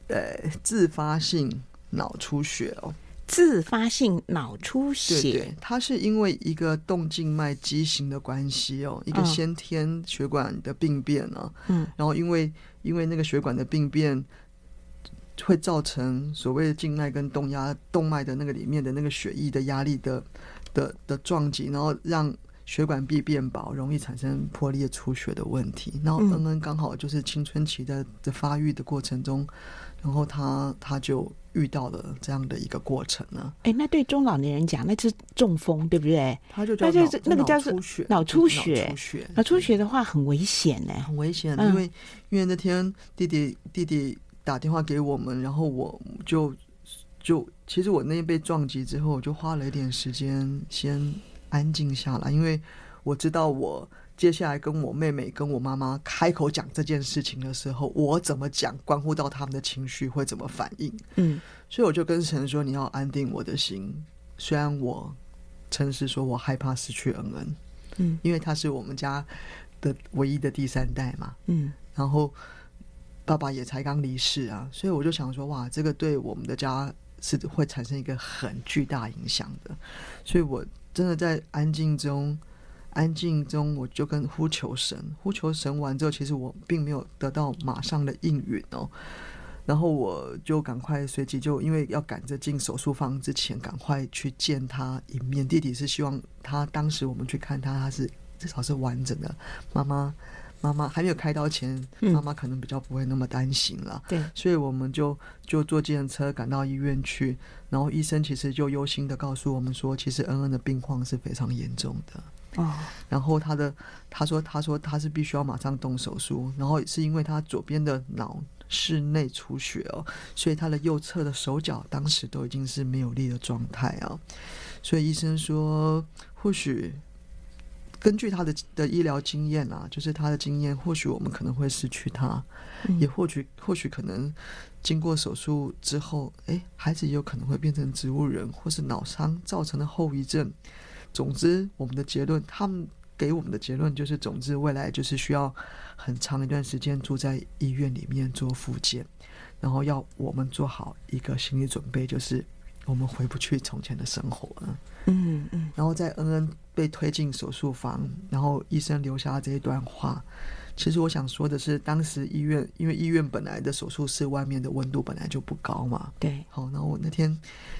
呃自发性脑出血哦。自发性脑出血，对对，它是因为一个动静脉畸形的关系哦，一个先天血管的病变啊，嗯，然后因为因为那个血管的病变，会造成所谓的静脉跟动压动脉的那个里面的那个血液的压力的的的撞击，然后让血管壁变薄，容易产生破裂出血的问题。然后恩恩刚好就是青春期的的发育的过程中，然后他他就。遇到的这样的一个过程呢？哎，那对中老年人讲，那是中风，对不对？他就叫脑那个叫是脑出血，脑出血，脑出血，脑出血的话很危险呢，很危险。因为因为那天弟弟弟弟打电话给我们，然后我就就其实我那天被撞击之后，我就花了一点时间先安静下来，因为我知道我。接下来跟我妹妹、跟我妈妈开口讲这件事情的时候，我怎么讲，关乎到他们的情绪会怎么反应。嗯，所以我就跟神说：“你要安定我的心。”虽然我诚实说，我害怕失去恩恩。嗯，因为他是我们家的唯一的第三代嘛。嗯，然后爸爸也才刚离世啊，所以我就想说：“哇，这个对我们的家是会产生一个很巨大影响的。”所以我真的在安静中。安静中，我就跟呼求神，呼求神完之后，其实我并没有得到马上的应允哦。然后我就赶快随即就因为要赶着进手术房之前，赶快去见他一面。弟弟是希望他当时我们去看他，他是至少是完整的。妈妈妈妈还没有开刀前，妈妈可能比较不会那么担心了。对，所以我们就就坐计程车赶到医院去，然后医生其实就忧心的告诉我们说，其实恩恩的病况是非常严重的。哦，然后他的他说他说他是必须要马上动手术，然后是因为他左边的脑室内出血哦，所以他的右侧的手脚当时都已经是没有力的状态啊，所以医生说或许。根据他的的医疗经验啊，就是他的经验，或许我们可能会失去他，嗯、也或许或许可能经过手术之后，哎，孩子也有可能会变成植物人，或是脑伤造成的后遗症。总之，我们的结论，他们给我们的结论就是，总之未来就是需要很长一段时间住在医院里面做复健，然后要我们做好一个心理准备，就是我们回不去从前的生活了。嗯嗯，然后在恩恩。被推进手术房，然后医生留下这一段话。其实我想说的是，当时医院因为医院本来的手术室外面的温度本来就不高嘛。对。好，然后我那天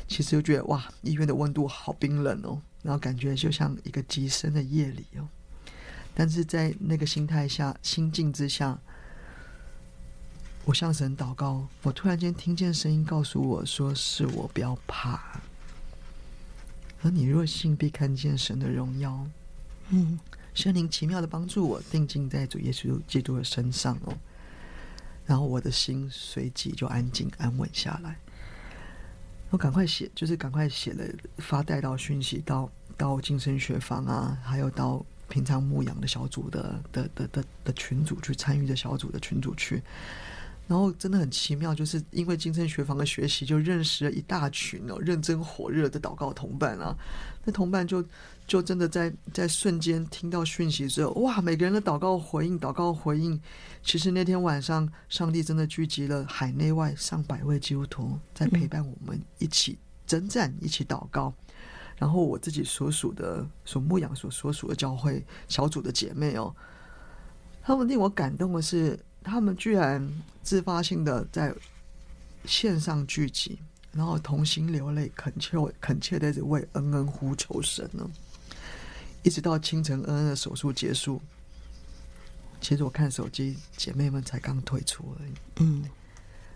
其实就觉得哇，医院的温度好冰冷哦，然后感觉就像一个极深的夜里哦。但是在那个心态下、心境之下，我向神祷告，我突然间听见声音告诉我说：“是我不要怕。”而你若信，必看见神的荣耀。嗯，圣灵奇妙的帮助我定睛在主耶稣基督的身上哦，然后我的心随即就安静安稳下来。我赶快写，就是赶快写了发带到讯息到到精神学房啊，还有到平常牧羊的小组的的的的的群组去参与的小组的群组去。然后真的很奇妙，就是因为精神学房的学习，就认识了一大群哦，认真火热的祷告同伴啊。那同伴就就真的在在瞬间听到讯息之后，哇，每个人的祷告回应，祷告回应。其实那天晚上，上帝真的聚集了海内外上百位基督徒，在陪伴我们一起征战，一起祷告。然后我自己所属的、所牧养、所所属的教会小组的姐妹哦，他们令我感动的是。他们居然自发性的在线上聚集，然后同心流泪，恳切恳切的为恩恩呼求神呢。一直到清晨，恩恩的手术结束，其实我看手机，姐妹们才刚退出而已。嗯，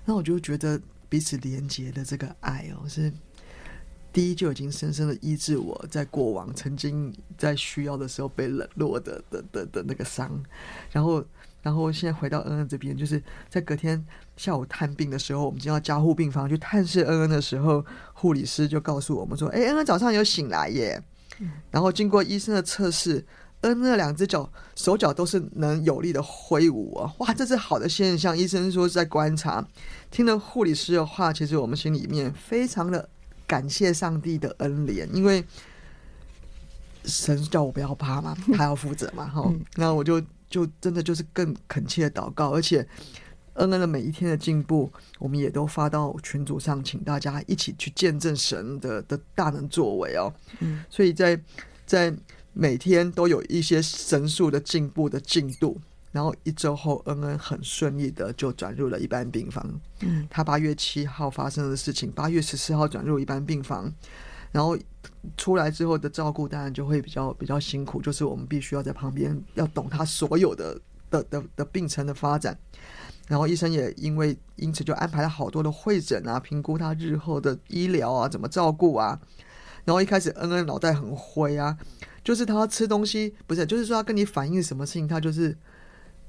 那我就觉得彼此连结的这个爱哦，是第一就已经深深的医治我在过往曾经在需要的时候被冷落的的的的那个伤，然后。然后现在回到恩恩这边，就是在隔天下午探病的时候，我们进到加护病房去探视恩恩的时候，护理师就告诉我们说：“哎，恩恩早上有醒来耶。”然后经过医生的测试，恩恩的两只脚手脚都是能有力的挥舞啊！哇，这是好的现象。医生说是在观察。听了护理师的话，其实我们心里面非常的感谢上帝的恩怜，因为神叫我不要怕嘛，他要负责嘛，哈。那我就。就真的就是更恳切的祷告，而且恩恩的每一天的进步，我们也都发到群组上，请大家一起去见证神的的大能作为哦。嗯，所以在在每天都有一些神速的进步的进度，然后一周后，恩恩很顺利的就转入了一般病房。嗯，他八月七号发生的事情，八月十四号转入一般病房。然后出来之后的照顾当然就会比较比较辛苦，就是我们必须要在旁边要懂他所有的的的的病程的发展。然后医生也因为因此就安排了好多的会诊啊，评估他日后的医疗啊，怎么照顾啊。然后一开始恩恩脑袋很灰啊，就是他吃东西不是，就是说他跟你反映什么事情，他就是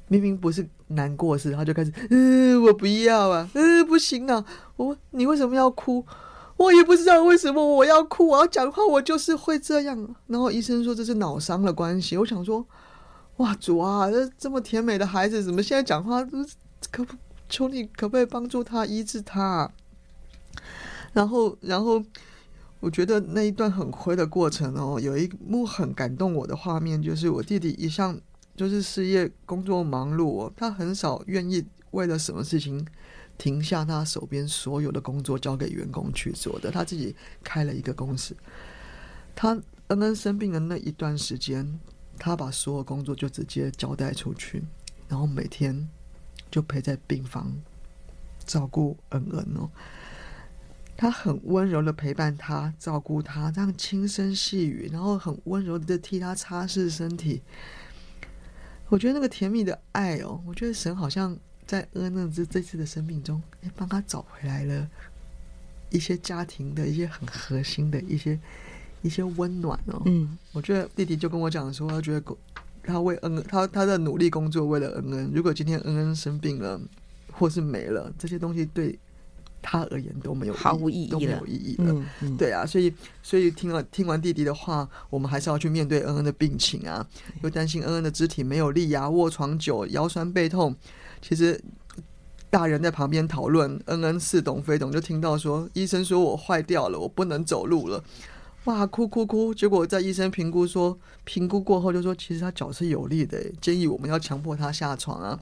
明明不是难过的事，他就开始嗯，我不要啊，嗯，不行啊，我你为什么要哭？我也不知道为什么我要哭，我要讲话，我就是会这样。然后医生说这是脑伤的关系。我想说，哇，主啊，这这么甜美的孩子，怎么现在讲话都是可不求你可不可以帮助他医治他？然后，然后我觉得那一段很灰的过程哦，有一幕很感动我的画面，就是我弟弟一向就是事业工作忙碌，他很少愿意为了什么事情。停下他手边所有的工作，交给员工去做的。他自己开了一个公司。他恩恩生病的那一段时间，他把所有工作就直接交代出去，然后每天就陪在病房照顾恩恩哦。他很温柔的陪伴他，照顾他，这样轻声细语，然后很温柔的替他擦拭身体。我觉得那个甜蜜的爱哦，我觉得神好像在恩恩这这次的生命中，哎，帮他找回来了一些家庭的一些很核心的一些一些温暖哦。嗯，我觉得弟弟就跟我讲说，他觉得他为恩恩，他他在努力工作为了恩恩，如果今天恩恩生病了或是没了，这些东西对。他而言都没有毫无意义了，都没有意义了。嗯嗯、对啊，所以所以听了听完弟弟的话，我们还是要去面对恩恩的病情啊，又担心恩恩的肢体没有力啊，卧床久腰酸背痛。其实大人在旁边讨论，恩恩似懂非懂，就听到说医生说我坏掉了，我不能走路了，哇，哭哭哭！结果在医生评估说，评估过后就说，其实他脚是有力的，建议我们要强迫他下床啊。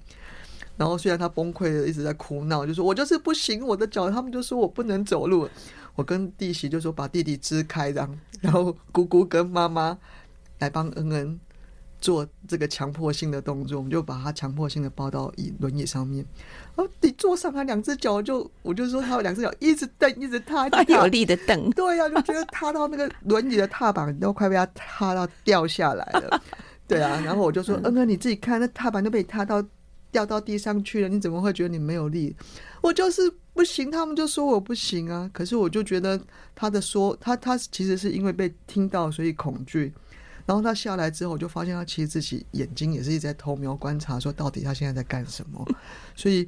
然后虽然他崩溃的一直在哭闹，就说我就是不行，我的脚，他们就说我不能走路。我跟弟媳就说把弟弟支开，这样，然后姑姑跟妈妈来帮恩恩做这个强迫性的动作，我们就把他强迫性的抱到椅轮椅上面。然后你坐上他两只脚就，我就说他有两只脚一直蹬，一直踏，他有力的蹬。对呀、啊，就觉得踏到那个轮椅的踏板都快被他踏到掉下来了。对啊，然后我就说恩恩你自己看，那踏板都被踏到。掉到地上去了，你怎么会觉得你没有力？我就是不行，他们就说我不行啊。可是我就觉得他的说，他他其实是因为被听到，所以恐惧。然后他下来之后，就发现他其实自己眼睛也是一直在偷瞄观察，说到底他现在在干什么。所以。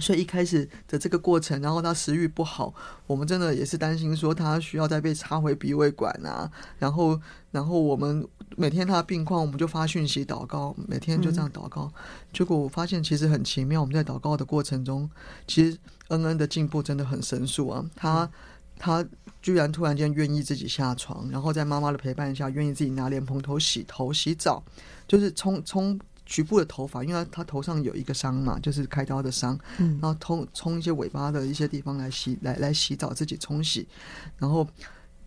所以一开始的这个过程，然后他食欲不好，我们真的也是担心说他需要再被插回鼻胃管啊。然后，然后我们每天他的病况，我们就发讯息祷告，每天就这样祷告。结果我发现其实很奇妙，我们在祷告的过程中，其实恩恩的进步真的很神速啊。他他居然突然间愿意自己下床，然后在妈妈的陪伴下，愿意自己拿莲蓬头洗头洗澡，就是冲冲。局部的头发，因为他他头上有一个伤嘛，就是开刀的伤，然后冲冲一些尾巴的一些地方来洗来来洗澡，自己冲洗，然后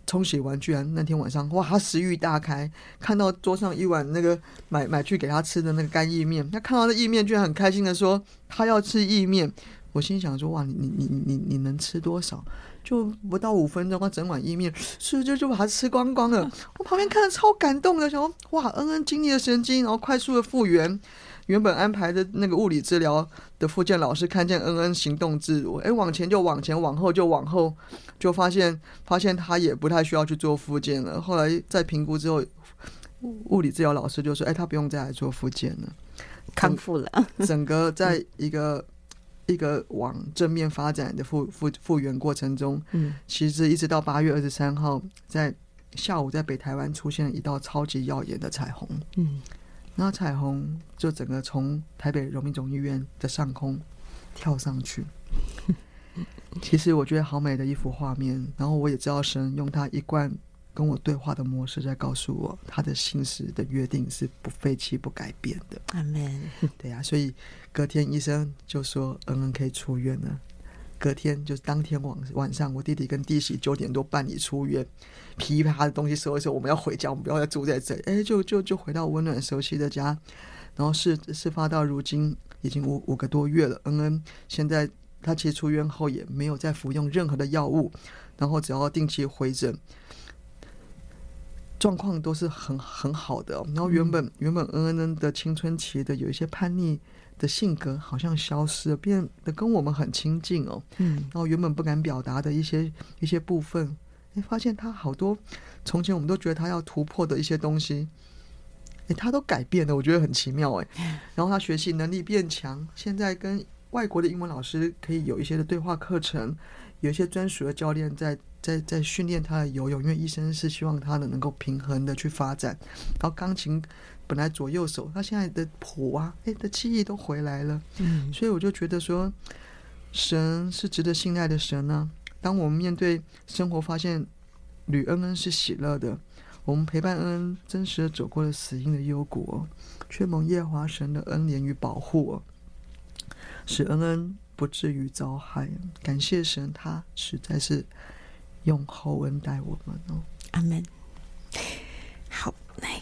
冲洗完，居然那天晚上哇，他食欲大开，看到桌上一碗那个买买去给他吃的那个干意面，他看到那意面，居然很开心的说他要吃意面。我心想说哇，你你你你你能吃多少？就不到五分钟，他整碗意面，吃就就把它吃光光了。我旁边看着超感动的，想说哇，恩恩经历了神经，然后快速的复原。原本安排的那个物理治疗的复健老师看见恩恩行动自如，哎，往前就往前，往后就往后，就发现发现他也不太需要去做复健了。后来在评估之后，物理治疗老师就说，哎，他不用再来做复健了，康复了。整个在一个。一个往正面发展的复复复原过程中，嗯，其实一直到八月二十三号，在下午在北台湾出现了一道超级耀眼的彩虹，嗯，然后彩虹就整个从台北荣民总医院的上空跳上去，其实我觉得好美的一幅画面。然后我也知道神用他一贯跟我对话的模式在告诉我，他的信实的约定是不废弃、不改变的。阿门。对呀、啊，所以。隔天医生就说恩恩可以出院了。隔天就是当天晚晚上，我弟弟跟弟媳九点多办理出院，噼啪的东西收一收，我们要回家，我们不要再住在这里。哎，就就就回到温暖熟悉的家。然后事事发到如今已经五五个多月了，恩恩现在他其实出院后也没有再服用任何的药物，然后只要定期回诊，状况都是很很好的。然后原本、原本恩恩的青春期的有一些叛逆。的性格好像消失了，变得跟我们很亲近哦。嗯，然后原本不敢表达的一些一些部分，哎，发现他好多从前我们都觉得他要突破的一些东西，哎，他都改变了，我觉得很奇妙哎。然后他学习能力变强，现在跟外国的英文老师可以有一些的对话课程，有一些专属的教练在在在训练他的游泳，因为医生是希望他的能够平衡的去发展。然后钢琴。本来左右手，他现在的谱啊，哎，的记忆都回来了。嗯，所以我就觉得说，神是值得信赖的神呢、啊。当我们面对生活，发现吕恩恩是喜乐的，我们陪伴恩恩真实的走过了死荫的幽谷，却蒙耶华神的恩怜与保护，使恩恩不至于遭害。感谢神，他实在是用厚恩待我们哦。阿门。好，来。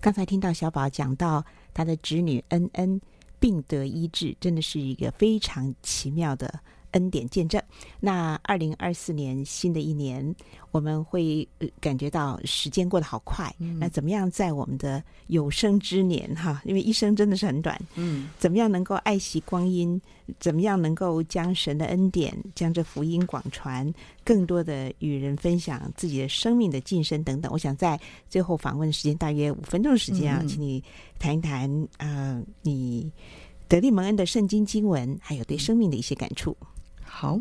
刚才听到小宝讲到他的侄女恩恩病得医治，真的是一个非常奇妙的恩典见证。那二零二四年新的一年，我们会感觉到时间过得好快。嗯、那怎么样在我们的有生之年哈，因为一生真的是很短，嗯，怎么样能够爱惜光阴？怎么样能够将神的恩典、将这福音广传，更多的与人分享自己的生命的晋升等等？我想在最后访问时间大约五分钟的时间啊，嗯、请你谈一谈啊、呃，你德利蒙恩的圣经经文，还有对生命的一些感触。好，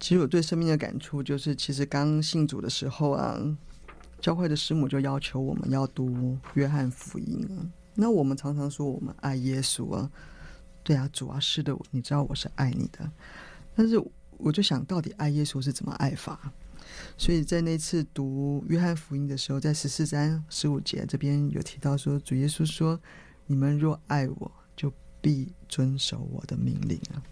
其实我对生命的感触就是，其实刚信主的时候啊，教会的师母就要求我们要读约翰福音啊。那我们常常说我们爱耶稣啊。对啊，主啊，是的，你知道我是爱你的，但是我就想到底爱耶稣是怎么爱法？所以在那次读约翰福音的时候，在十四章十五节这边有提到说，主耶稣说：“你们若爱我，就必遵守我的命令啊。”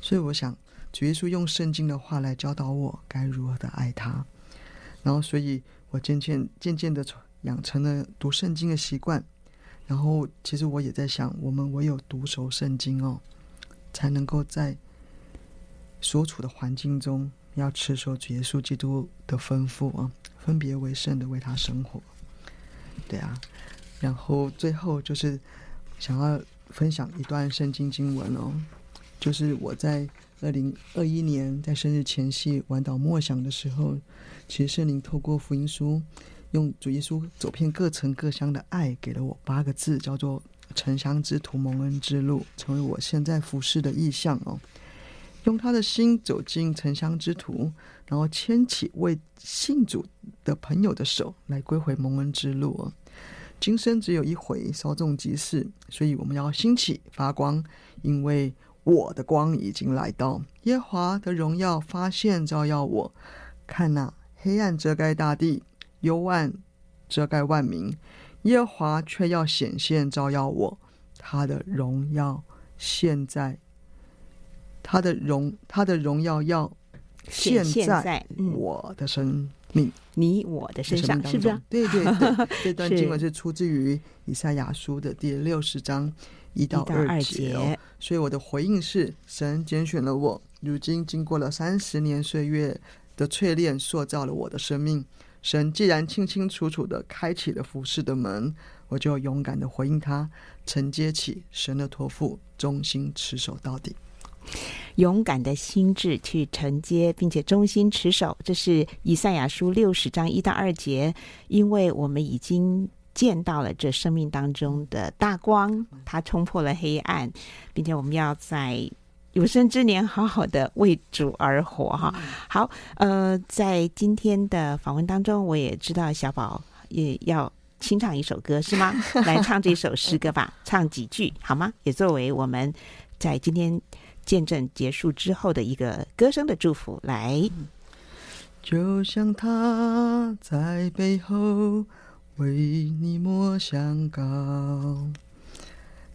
所以我想，主耶稣用圣经的话来教导我该如何的爱他，然后，所以我渐渐渐渐的养成了读圣经的习惯。然后，其实我也在想，我们唯有读熟圣经哦，才能够在所处的环境中，要持守主耶稣基督的吩咐啊，分别为圣的为他生活。对啊，然后最后就是想要分享一段圣经经文哦，就是我在二零二一年在生日前夕晚祷默想的时候，其实圣灵透过福音书。用主耶稣走遍各城各乡的爱，给了我八个字，叫做“城乡之途，蒙恩之路”，成为我现在服侍的意向哦。用他的心走进城乡之途，然后牵起为信主的朋友的手，来归回蒙恩之路哦。今生只有一回，稍纵即逝，所以我们要兴起发光，因为我的光已经来到，耶和华的荣耀发现照耀我。看哪，黑暗遮盖大地。幽暗遮盖万民，耶和华却要显现照耀我，他的荣耀现在，他的荣他的荣耀要现在我的生命，你我的身上，是不是？对对对，这段经文是出自于以赛亚书的第六十章一到二节哦。所以我的回应是：神拣选了我，如今经过了三十年岁月的淬炼，塑造了我的生命。神既然清清楚楚的开启了服饰的门，我就勇敢的回应他，承接起神的托付，忠心持守到底。勇敢的心智去承接，并且忠心持守，这是以赛亚书六十章一到二节。因为我们已经见到了这生命当中的大光，它冲破了黑暗，并且我们要在。有生之年，好好的为主而活哈。好，呃，在今天的访问当中，我也知道小宝也要清唱一首歌，是吗？来唱这首诗歌吧，唱几句好吗？也作为我们在今天见证结束之后的一个歌声的祝福。来，就像他在背后为你抹香膏。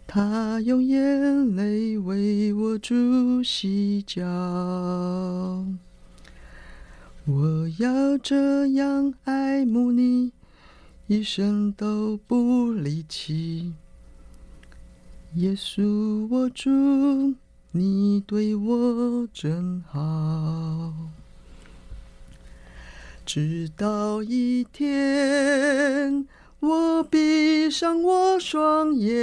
他用眼泪为我煮洗脚，我要这样爱慕你，一生都不离弃。耶稣，我主，你对我真好，直到一天。我闭上我双眼，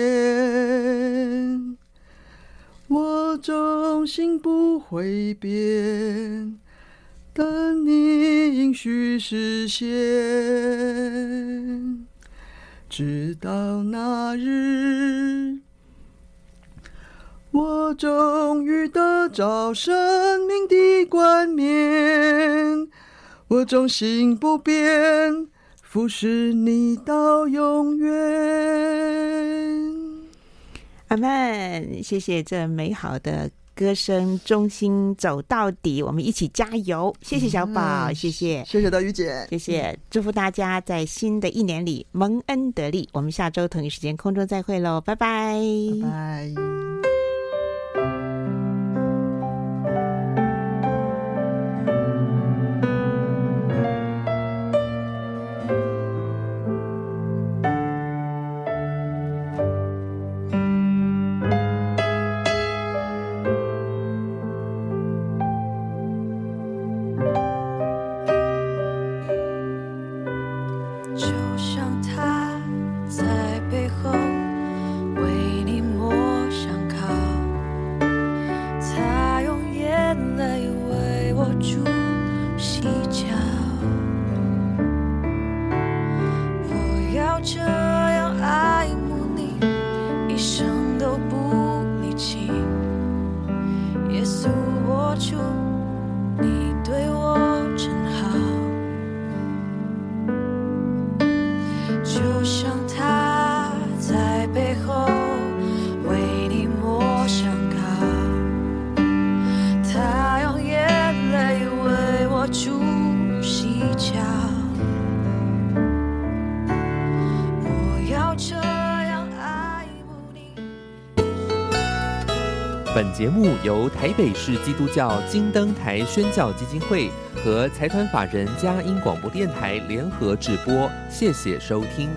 我忠心不会变，等你应许实现，直到那日，我终于得着生命的冠冕，我忠心不变。服侍你到永远，阿曼。谢谢这美好的歌声，忠心走到底，我们一起加油。谢谢小宝，嗯、谢谢，谢谢德语姐，谢谢，祝福大家在新的一年里蒙恩得利。我们下周同一时间空中再会喽，拜拜，拜拜。北市基督教金灯台宣教基金会和财团法人佳音广播电台联合直播，谢谢收听。